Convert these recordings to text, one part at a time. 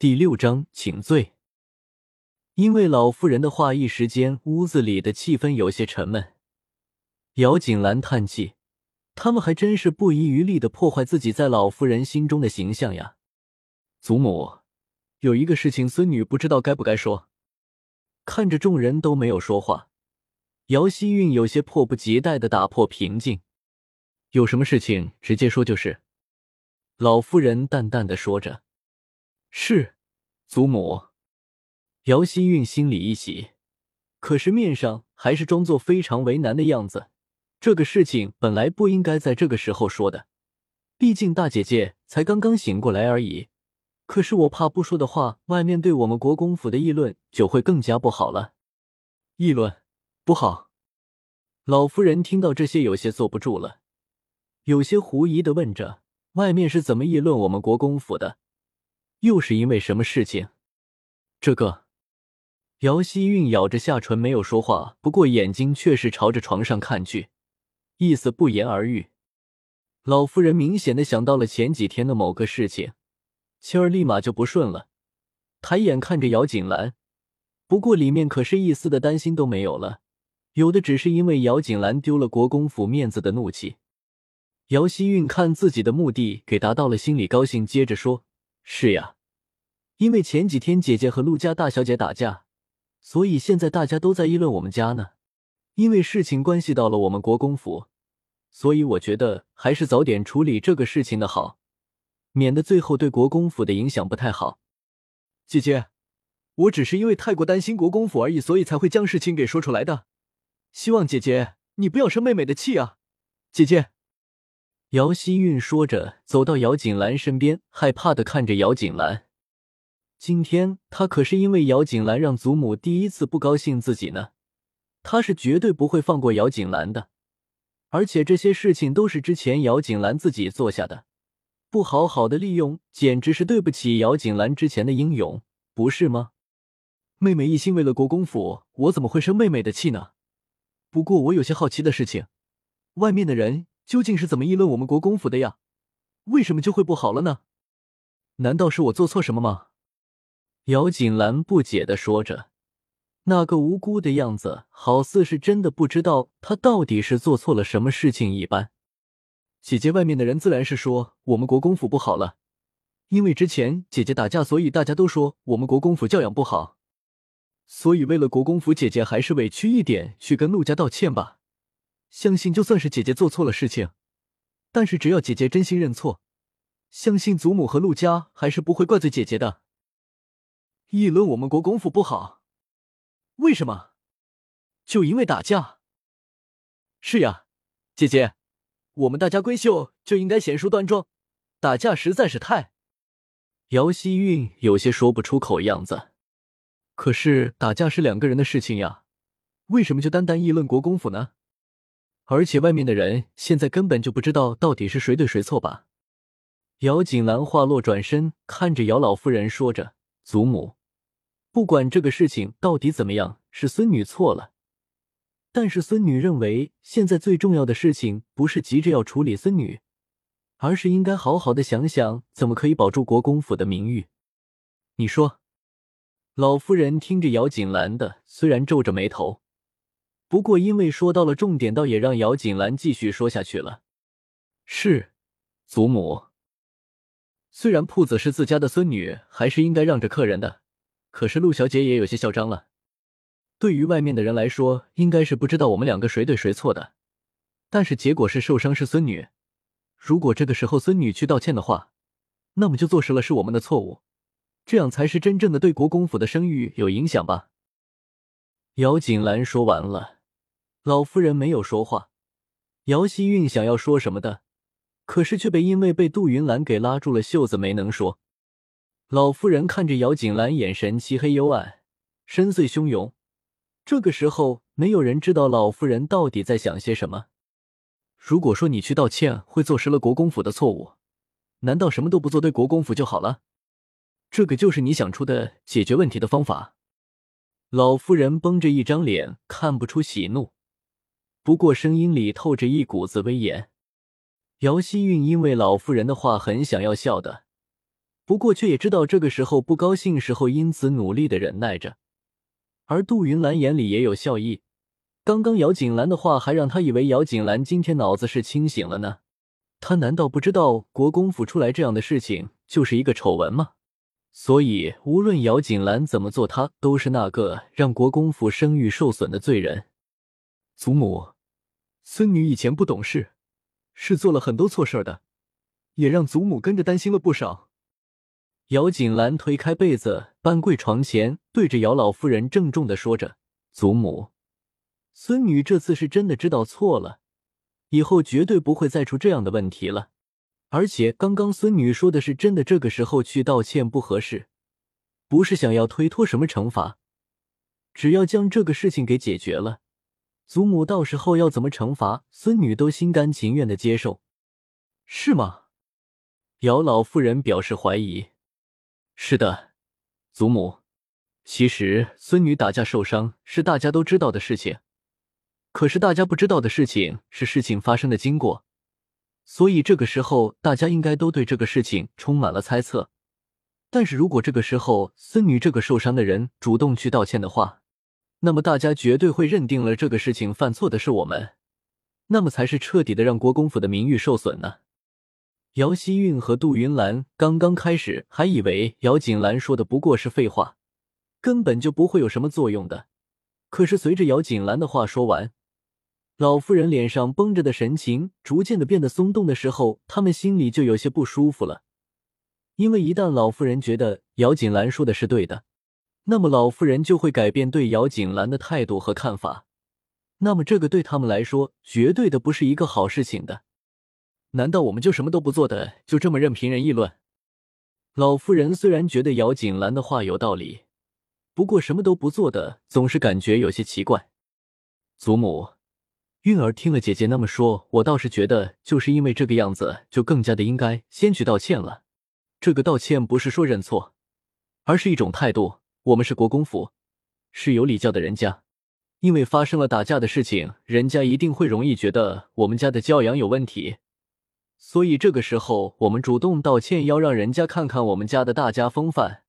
第六章，请罪。因为老妇人的话，一时间屋子里的气氛有些沉闷。姚锦兰叹气：“他们还真是不遗余力的破坏自己在老妇人心中的形象呀。”祖母，有一个事情，孙女不知道该不该说。看着众人都没有说话，姚希韵有些迫不及待的打破平静：“有什么事情直接说就是。”老妇人淡淡的说着。是，祖母。姚希韵心里一喜，可是面上还是装作非常为难的样子。这个事情本来不应该在这个时候说的，毕竟大姐姐才刚刚醒过来而已。可是我怕不说的话，外面对我们国公府的议论就会更加不好了。议论不好。老夫人听到这些，有些坐不住了，有些狐疑的问着：“外面是怎么议论我们国公府的？”又是因为什么事情？这个，姚希韵咬着下唇没有说话，不过眼睛却是朝着床上看去，意思不言而喻。老夫人明显的想到了前几天的某个事情，心儿立马就不顺了，抬眼看着姚锦兰，不过里面可是一丝的担心都没有了，有的只是因为姚锦兰丢了国公府面子的怒气。姚希韵看自己的目的给达到了，心里高兴，接着说。是呀，因为前几天姐姐和陆家大小姐打架，所以现在大家都在议论我们家呢。因为事情关系到了我们国公府，所以我觉得还是早点处理这个事情的好，免得最后对国公府的影响不太好。姐姐，我只是因为太过担心国公府而已，所以才会将事情给说出来的。希望姐姐你不要生妹妹的气啊，姐姐。姚希韵说着，走到姚锦兰身边，害怕的看着姚锦兰。今天他可是因为姚锦兰让祖母第一次不高兴自己呢，他是绝对不会放过姚锦兰的。而且这些事情都是之前姚锦兰自己做下的，不好好的利用，简直是对不起姚锦兰之前的英勇，不是吗？妹妹一心为了国公府，我怎么会生妹妹的气呢？不过我有些好奇的事情，外面的人。究竟是怎么议论我们国公府的呀？为什么就会不好了呢？难道是我做错什么吗？姚锦兰不解的说着，那个无辜的样子，好似是真的不知道她到底是做错了什么事情一般。姐姐，外面的人自然是说我们国公府不好了，因为之前姐姐打架，所以大家都说我们国公府教养不好。所以为了国公府，姐姐还是委屈一点，去跟陆家道歉吧。相信就算是姐姐做错了事情，但是只要姐姐真心认错，相信祖母和陆家还是不会怪罪姐姐的。议论我们国公府不好，为什么？就因为打架？是呀，姐姐，我们大家闺秀就应该贤淑端庄，打架实在是太……姚希韵有些说不出口样子。可是打架是两个人的事情呀，为什么就单单议论国公府呢？而且外面的人现在根本就不知道到底是谁对谁错吧？姚锦兰话落，转身看着姚老夫人说着：“祖母，不管这个事情到底怎么样，是孙女错了。但是孙女认为，现在最重要的事情不是急着要处理孙女，而是应该好好的想想怎么可以保住国公府的名誉。你说？”老夫人听着姚锦兰的，虽然皱着眉头。不过，因为说到了重点，倒也让姚锦兰继续说下去了。是，祖母。虽然铺子是自家的孙女，还是应该让着客人的。可是陆小姐也有些嚣张了。对于外面的人来说，应该是不知道我们两个谁对谁错的。但是结果是受伤是孙女。如果这个时候孙女去道歉的话，那么就坐实了是我们的错误，这样才是真正的对国公府的声誉有影响吧。姚锦兰说完了。老夫人没有说话，姚希韵想要说什么的，可是却被因为被杜云兰给拉住了袖子，没能说。老夫人看着姚锦兰，眼神漆黑幽暗，深邃汹涌。这个时候，没有人知道老夫人到底在想些什么。如果说你去道歉会坐实了国公府的错误，难道什么都不做对国公府就好了？这个就是你想出的解决问题的方法？老夫人绷着一张脸，看不出喜怒。不过声音里透着一股子威严。姚希韵因为老妇人的话很想要笑的，不过却也知道这个时候不高兴时候，因此努力的忍耐着。而杜云兰眼里也有笑意，刚刚姚锦兰的话还让他以为姚锦兰今天脑子是清醒了呢。他难道不知道国公府出来这样的事情就是一个丑闻吗？所以无论姚锦兰怎么做，他都是那个让国公府声誉受损的罪人。祖母，孙女以前不懂事，是做了很多错事的，也让祖母跟着担心了不少。姚锦兰推开被子，半跪床前，对着姚老夫人郑重的说着：“祖母，孙女这次是真的知道错了，以后绝对不会再出这样的问题了。而且刚刚孙女说的是真的，这个时候去道歉不合适，不是想要推脱什么惩罚，只要将这个事情给解决了，祖母到时候要怎么惩罚孙女都心甘情愿的接受，是吗？”姚老夫人表示怀疑。是的，祖母。其实孙女打架受伤是大家都知道的事情，可是大家不知道的事情是事情发生的经过，所以这个时候大家应该都对这个事情充满了猜测。但是如果这个时候孙女这个受伤的人主动去道歉的话，那么大家绝对会认定了这个事情犯错的是我们，那么才是彻底的让国公府的名誉受损呢。姚希韵和杜云兰刚刚开始还以为姚锦兰说的不过是废话，根本就不会有什么作用的。可是随着姚锦兰的话说完，老妇人脸上绷着的神情逐渐的变得松动的时候，他们心里就有些不舒服了。因为一旦老妇人觉得姚锦兰说的是对的，那么老妇人就会改变对姚锦兰的态度和看法，那么这个对他们来说绝对的不是一个好事情的。难道我们就什么都不做的，就这么任凭人议论？老夫人虽然觉得姚锦兰的话有道理，不过什么都不做的，总是感觉有些奇怪。祖母，韵儿听了姐姐那么说，我倒是觉得，就是因为这个样子，就更加的应该先去道歉了。这个道歉不是说认错，而是一种态度。我们是国公府，是有礼教的人家，因为发生了打架的事情，人家一定会容易觉得我们家的教养有问题。所以这个时候，我们主动道歉，要让人家看看我们家的大家风范，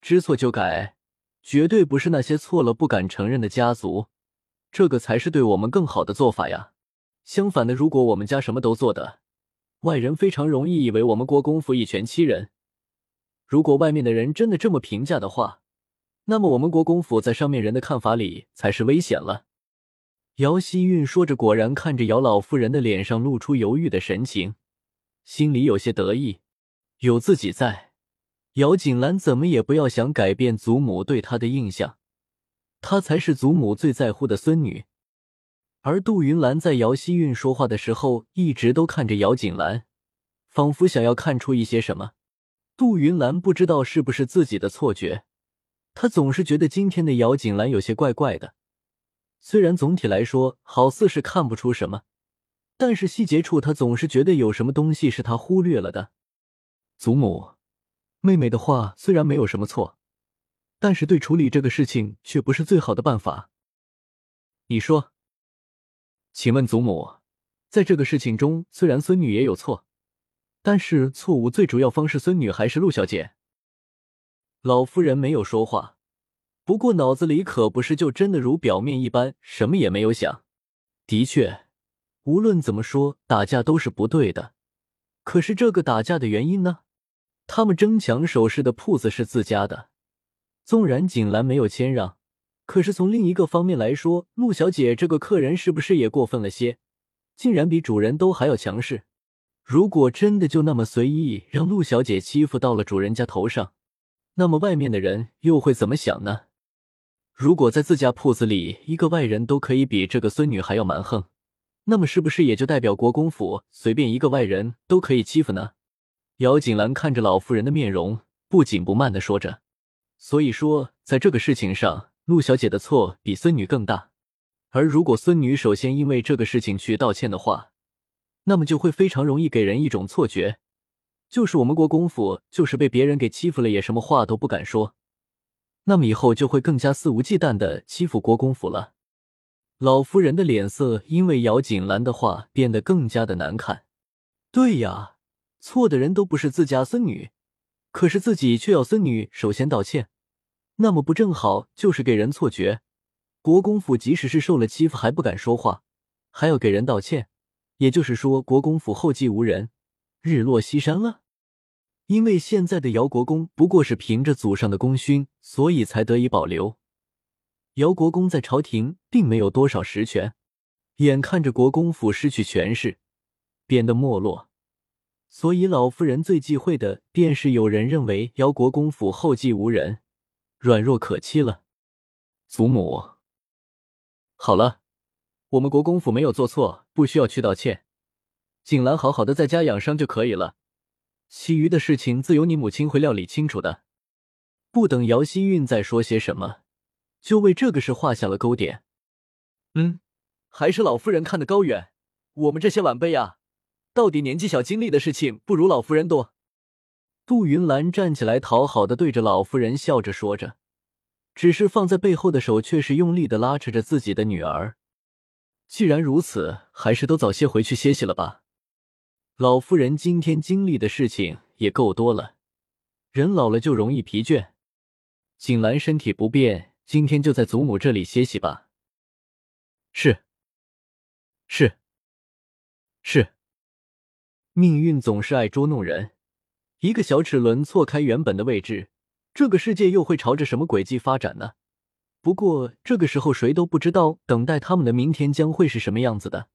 知错就改，绝对不是那些错了不敢承认的家族，这个才是对我们更好的做法呀。相反的，如果我们家什么都做的，外人非常容易以为我们国公府以权欺人。如果外面的人真的这么评价的话，那么我们国公府在上面人的看法里才是危险了。姚希韵说着，果然看着姚老夫人的脸上露出犹豫的神情，心里有些得意。有自己在，姚锦兰怎么也不要想改变祖母对她的印象，她才是祖母最在乎的孙女。而杜云兰在姚希韵说话的时候，一直都看着姚锦兰，仿佛想要看出一些什么。杜云兰不知道是不是自己的错觉，他总是觉得今天的姚锦兰有些怪怪的。虽然总体来说好似是看不出什么，但是细节处他总是觉得有什么东西是他忽略了的。祖母，妹妹的话虽然没有什么错，但是对处理这个事情却不是最好的办法。你说？请问祖母，在这个事情中，虽然孙女也有错，但是错误最主要方是孙女还是陆小姐？老夫人没有说话。不过脑子里可不是就真的如表面一般，什么也没有想。的确，无论怎么说，打架都是不对的。可是这个打架的原因呢？他们争抢首饰的铺子是自家的，纵然锦兰没有谦让，可是从另一个方面来说，陆小姐这个客人是不是也过分了些？竟然比主人都还要强势。如果真的就那么随意让陆小姐欺负到了主人家头上，那么外面的人又会怎么想呢？如果在自家铺子里，一个外人都可以比这个孙女还要蛮横，那么是不是也就代表国公府随便一个外人都可以欺负呢？姚锦兰看着老妇人的面容，不紧不慢的说着：“所以说，在这个事情上，陆小姐的错比孙女更大。而如果孙女首先因为这个事情去道歉的话，那么就会非常容易给人一种错觉，就是我们国公府就是被别人给欺负了，也什么话都不敢说。”那么以后就会更加肆无忌惮的欺负国公府了。老夫人的脸色因为姚锦兰的话变得更加的难看。对呀，错的人都不是自家孙女，可是自己却要孙女首先道歉，那么不正好就是给人错觉？国公府即使是受了欺负还不敢说话，还要给人道歉，也就是说国公府后继无人，日落西山了。因为现在的姚国公不过是凭着祖上的功勋，所以才得以保留。姚国公在朝廷并没有多少实权，眼看着国公府失去权势，变得没落，所以老夫人最忌讳的便是有人认为姚国公府后继无人，软弱可欺了。祖母，好了，我们国公府没有做错，不需要去道歉。景兰好好的在家养伤就可以了。其余的事情自有你母亲会料理清楚的。不等姚希韵再说些什么，就为这个事画下了勾点。嗯，还是老夫人看得高远。我们这些晚辈啊，到底年纪小，经历的事情不如老夫人多。杜云兰站起来，讨好的对着老夫人笑着说着，只是放在背后的手却是用力的拉扯着自己的女儿。既然如此，还是都早些回去歇息了吧。老夫人今天经历的事情也够多了，人老了就容易疲倦。景兰身体不便，今天就在祖母这里歇息吧。是，是，是。命运总是爱捉弄人，一个小齿轮错开原本的位置，这个世界又会朝着什么轨迹发展呢？不过这个时候谁都不知道，等待他们的明天将会是什么样子的。